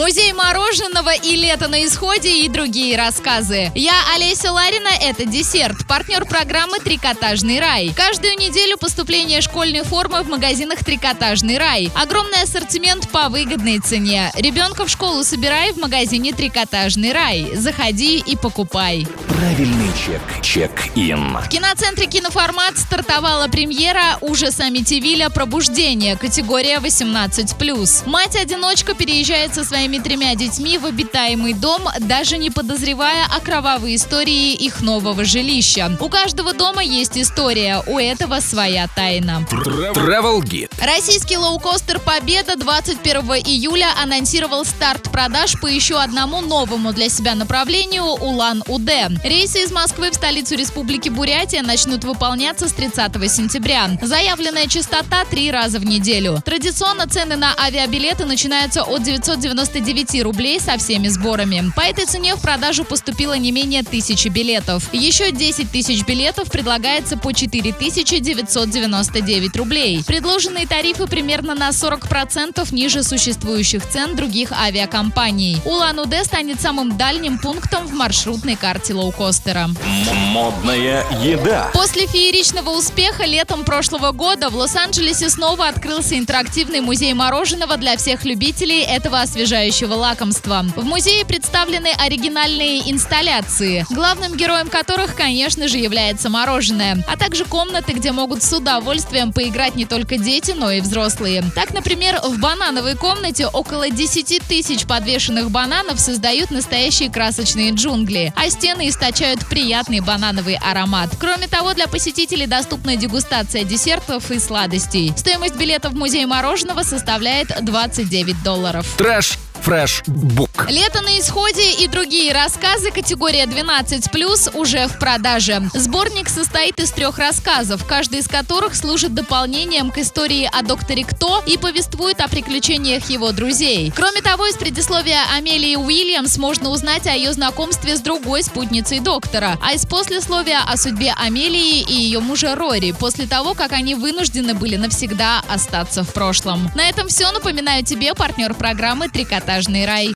Музей мороженого и лето на исходе и другие рассказы. Я Олеся Ларина, это десерт, партнер программы «Трикотажный рай». Каждую неделю поступление школьной формы в магазинах «Трикотажный рай». Огромный ассортимент по выгодной цене. Ребенка в школу собирай в магазине «Трикотажный рай». Заходи и покупай. Правильный чек. Чек-ин. В киноцентре «Киноформат» стартовала премьера ужаса Амитивиля «Пробуждение», категория 18+. Мать-одиночка переезжает со своими тремя детьми в обитаемый дом, даже не подозревая о кровавой истории их нового жилища. У каждого дома есть история, у этого своя тайна. Travel Guide. Российский лоукостер «Победа» 21 июля анонсировал старт продаж по еще одному новому для себя направлению Улан-Удэ. Рейсы из Москвы в столицу Республики Бурятия начнут выполняться с 30 сентября. Заявленная частота три раза в неделю. Традиционно цены на авиабилеты начинаются от 999 рублей со всеми сборами. По этой цене в продажу поступило не менее тысячи билетов. Еще 10 тысяч билетов предлагается по 4999 рублей. Предложенные тарифы примерно на 40% ниже существующих цен других авиакомпаний. Улан-Удэ станет самым дальним пунктом в маршрутной карте лоукостера. Модная еда. После фееричного успеха летом прошлого года в Лос-Анджелесе снова открылся интерактивный музей мороженого для всех любителей этого освежающего лакомства. В музее представлены оригинальные инсталляции, главным героем которых, конечно же, является мороженое, а также комнаты, где могут с удовольствием поиграть не только дети, но и взрослые. Так, например, в банановой комнате около 10 тысяч подвешенных бананов создают настоящие красочные джунгли, а стены источают приятный банановый аромат. Кроме того, для посетителей доступна дегустация десертов и сладостей. Стоимость билета в музей мороженого составляет 29 долларов. Трэш. Фрэш. Бук. Лето на исходе и другие рассказы категория 12+, уже в продаже. Сборник состоит из трех рассказов, каждый из которых служит дополнением к истории о докторе Кто и повествует о приключениях его друзей. Кроме того, из предисловия Амелии Уильямс можно узнать о ее знакомстве с другой спутницей доктора, а из послесловия о судьбе Амелии и ее мужа Рори, после того, как они вынуждены были навсегда остаться в прошлом. На этом все. Напоминаю тебе, партнер программы «Трикотажный рай».